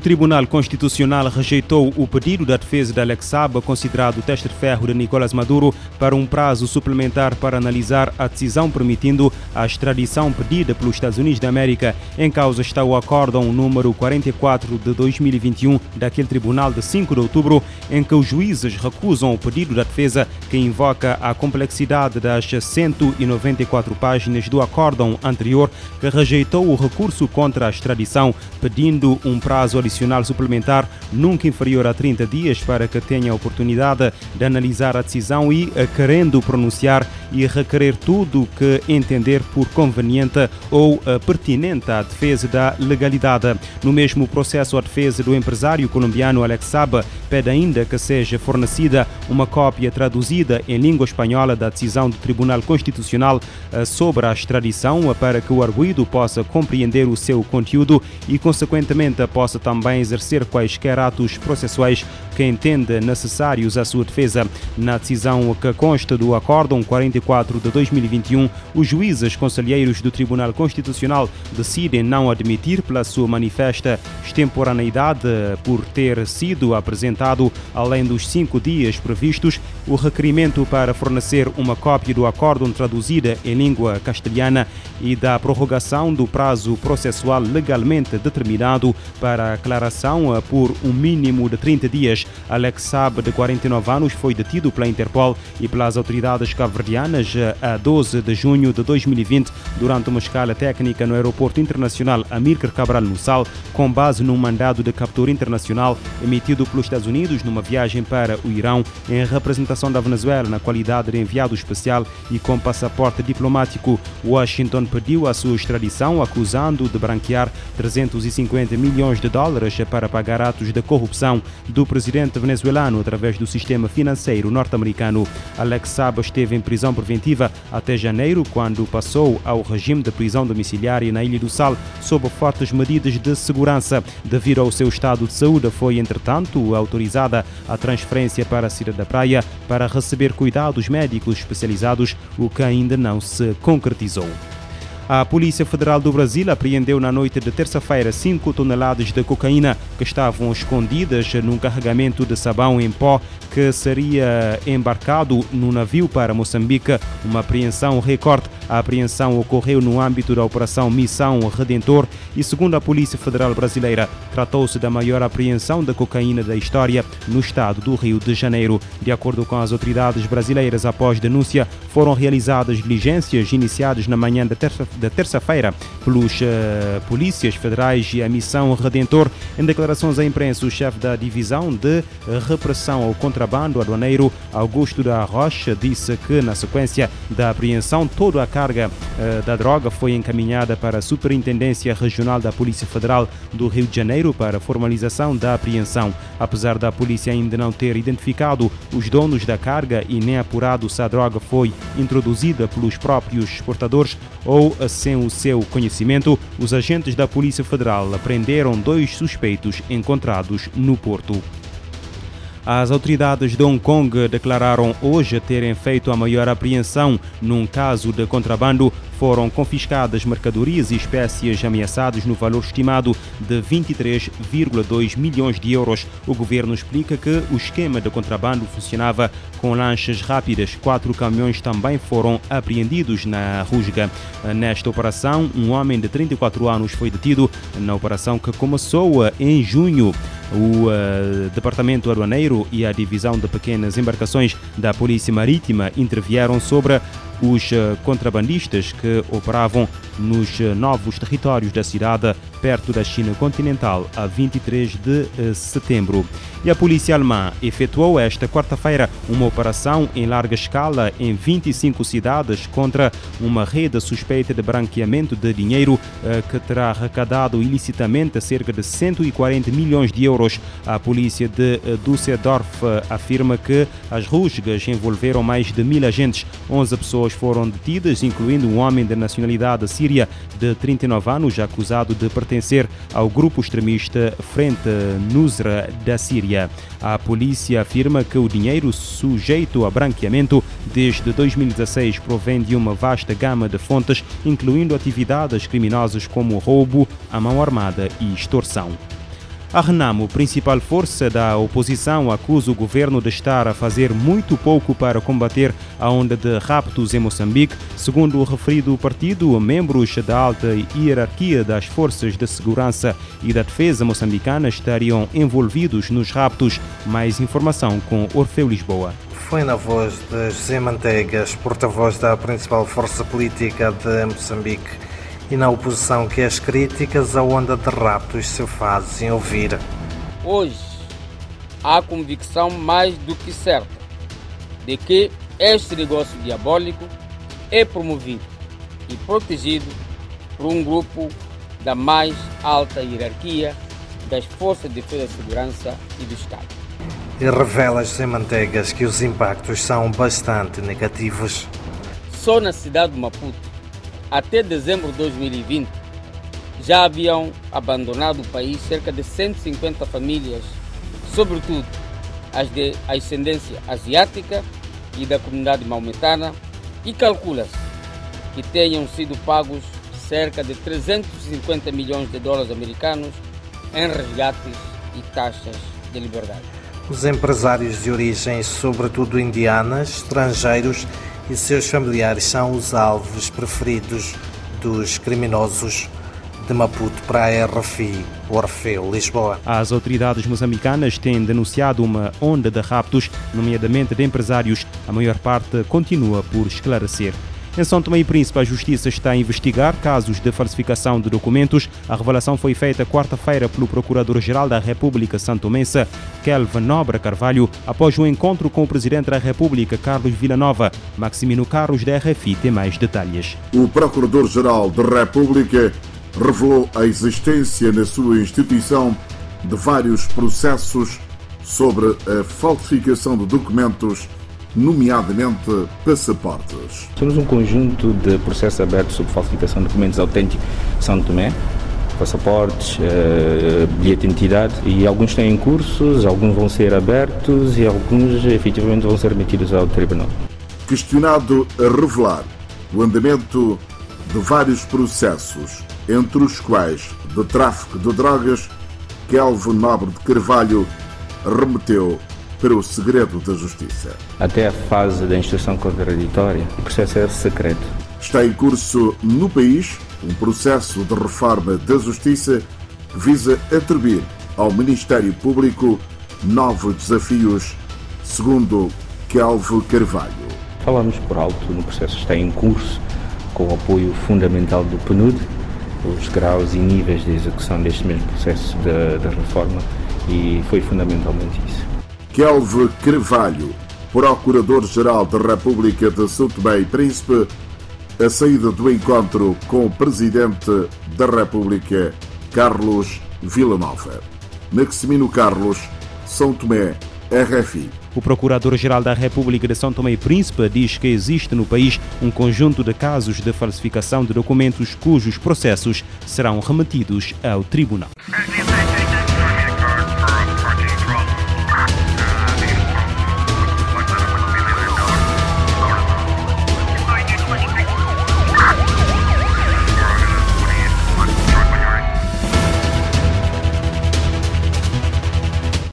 O Tribunal Constitucional rejeitou o pedido da defesa de Alex Saba, considerado teste de ferro de Nicolás Maduro, para um prazo suplementar para analisar a decisão permitindo a extradição pedida pelos Estados Unidos da América. Em causa está o acórdão número 44 de 2021 daquele tribunal de 5 de outubro, em que os juízes recusam o pedido da defesa que invoca a complexidade das 194 páginas do acórdão anterior que rejeitou o recurso contra a extradição, pedindo um prazo adicional suplementar nunca inferior a 30 dias para que tenha a oportunidade de analisar a decisão e, eh, querendo pronunciar e requerer tudo que entender por conveniente ou eh, pertinente à defesa da legalidade. No mesmo processo, a defesa do empresário colombiano Alex Saba pede ainda que seja fornecida uma cópia traduzida em língua espanhola da decisão do Tribunal Constitucional eh, sobre a extradição para que o arguído possa compreender o seu conteúdo e, consequentemente, possa também exercer quaisquer atos processuais que entenda necessários à sua defesa. Na decisão que consta do Acórdão 44 de 2021, os juízes conselheiros do Tribunal Constitucional decidem não admitir, pela sua manifesta extemporaneidade, por ter sido apresentado, além dos cinco dias previstos, o requerimento para fornecer uma cópia do acórdão traduzida em língua castelhana e da prorrogação do prazo processual legalmente determinado para aclaração por um mínimo de 30 dias. Alex Saab, de 49 anos, foi detido pela Interpol e pelas autoridades cabo-verdianas a 12 de junho de 2020 durante uma escala técnica no Aeroporto Internacional Amílcar Cabral Mussal, com base num mandado de captura internacional emitido pelos Estados Unidos numa viagem para o Irão em representação da Venezuela na qualidade de enviado especial e com passaporte diplomático. Washington pediu a sua extradição, acusando de branquear 350 milhões de dólares para pagar atos de corrupção do presidente venezuelano através do sistema financeiro norte-americano. Alex Saba esteve em prisão preventiva até janeiro, quando passou ao regime de prisão domiciliária na Ilha do Sal sob fortes medidas de segurança. Devido ao seu estado de saúde, foi entretanto autorizada a transferência para a Cidade da Praia para receber cuidados médicos especializados, o que ainda não se concretizou. A Polícia Federal do Brasil apreendeu na noite de terça-feira 5 toneladas de cocaína que estavam escondidas num carregamento de sabão em pó que seria embarcado no navio para Moçambique. Uma apreensão recorde. A apreensão ocorreu no âmbito da Operação Missão Redentor e, segundo a Polícia Federal Brasileira, tratou-se da maior apreensão de cocaína da história no estado do Rio de Janeiro. De acordo com as autoridades brasileiras, após denúncia, foram realizadas diligências iniciadas na manhã da terça da terça-feira pelos uh, polícias federais e a Missão Redentor. Em declarações à imprensa, o chefe da divisão de repressão ao contrabando aduaneiro, Augusto da Rocha, disse que na sequência da apreensão toda a carga uh, da droga foi encaminhada para a Superintendência Regional da Polícia Federal do Rio de Janeiro para formalização da apreensão. Apesar da polícia ainda não ter identificado os donos da carga e nem apurado se a droga foi introduzida pelos próprios exportadores ou sem o seu conhecimento, os agentes da Polícia Federal prenderam dois suspeitos encontrados no porto. As autoridades de Hong Kong declararam hoje terem feito a maior apreensão num caso de contrabando. Foram confiscadas mercadorias e espécies ameaçadas no valor estimado de 23,2 milhões de euros. O governo explica que o esquema de contrabando funcionava com lanchas rápidas. Quatro caminhões também foram apreendidos na Rusga. Nesta operação, um homem de 34 anos foi detido na operação que começou em junho. O uh, Departamento Aduaneiro e a Divisão de Pequenas Embarcações da Polícia Marítima intervieram sobre os uh, contrabandistas que operavam nos uh, novos territórios da cidade, perto da China continental, a 23 de setembro. E a polícia alemã efetuou esta quarta-feira uma operação em larga escala em 25 cidades contra uma rede suspeita de branqueamento de dinheiro que terá arrecadado ilicitamente cerca de 140 milhões de euros. A polícia de Düsseldorf afirma que as rusgas envolveram mais de mil agentes. 11 pessoas foram detidas, incluindo um homem de nacionalidade síria de 39 anos, acusado de pertencer ao grupo extremista Frente Nusra da Síria. A polícia afirma que o dinheiro sujeito a branqueamento desde 2016 provém de uma vasta gama de fontes, incluindo atividades criminosas como roubo, a mão armada e extorsão. A Renamo, principal força da oposição, acusa o governo de estar a fazer muito pouco para combater a onda de raptos em Moçambique. Segundo o referido partido, membros da alta hierarquia das forças de segurança e da defesa moçambicana estariam envolvidos nos raptos. Mais informação com Orfeu Lisboa. Foi na voz de José Manteigas, porta-voz da principal força política de Moçambique e na oposição que as críticas à onda de raptos se fazem ouvir. Hoje, há convicção mais do que certa de que este negócio diabólico é promovido e protegido por um grupo da mais alta hierarquia das Forças de Defesa e Segurança e do Estado. E revela sem manteigas que os impactos são bastante negativos. Só na cidade de Maputo até dezembro de 2020, já haviam abandonado o país cerca de 150 famílias, sobretudo as de ascendência asiática e da comunidade maometana, e calcula-se que tenham sido pagos cerca de 350 milhões de dólares americanos em resgates e taxas de liberdade. Os empresários de origem, sobretudo indianas, estrangeiros, e seus familiares são os alvos preferidos dos criminosos de Maputo para a RFI Orfeu, Lisboa. As autoridades moçambicanas têm denunciado uma onda de raptos, nomeadamente de empresários. A maior parte continua por esclarecer. Em São Tomé Príncipe, a Justiça está a investigar casos de falsificação de documentos. A revelação foi feita quarta-feira pelo Procurador-Geral da República Santomense, Kelvin Nobre Carvalho, após um encontro com o Presidente da República, Carlos Villanova. Maximino Carlos, da RFI, tem mais detalhes. O Procurador-Geral da República revelou a existência na sua instituição de vários processos sobre a falsificação de documentos nomeadamente passaportes. Temos um conjunto de processos abertos sobre falsificação de documentos autênticos São Tomé, passaportes, uh, bilhete de identidade e alguns têm cursos, alguns vão ser abertos e alguns efetivamente vão ser metidos ao tribunal. Questionado a revelar o andamento de vários processos, entre os quais de tráfico de drogas, Kelvin Nobre de Carvalho remeteu para o segredo da justiça. Até a fase da instrução contraditória, o processo é secreto. Está em curso no país um processo de reforma da justiça que visa atribuir ao Ministério Público novos desafios, segundo Calvo Carvalho. Falamos por alto no processo está em curso, com o apoio fundamental do PNUD, os graus e níveis de execução deste mesmo processo da reforma, e foi fundamentalmente isso. Kelve Carvalho, Procurador-Geral da República de São Tomé e Príncipe, a saída do encontro com o Presidente da República, Carlos Villanova. Maximino Carlos, São Tomé, RFI. O Procurador-Geral da República de São Tomé e Príncipe diz que existe no país um conjunto de casos de falsificação de documentos cujos processos serão remetidos ao Tribunal.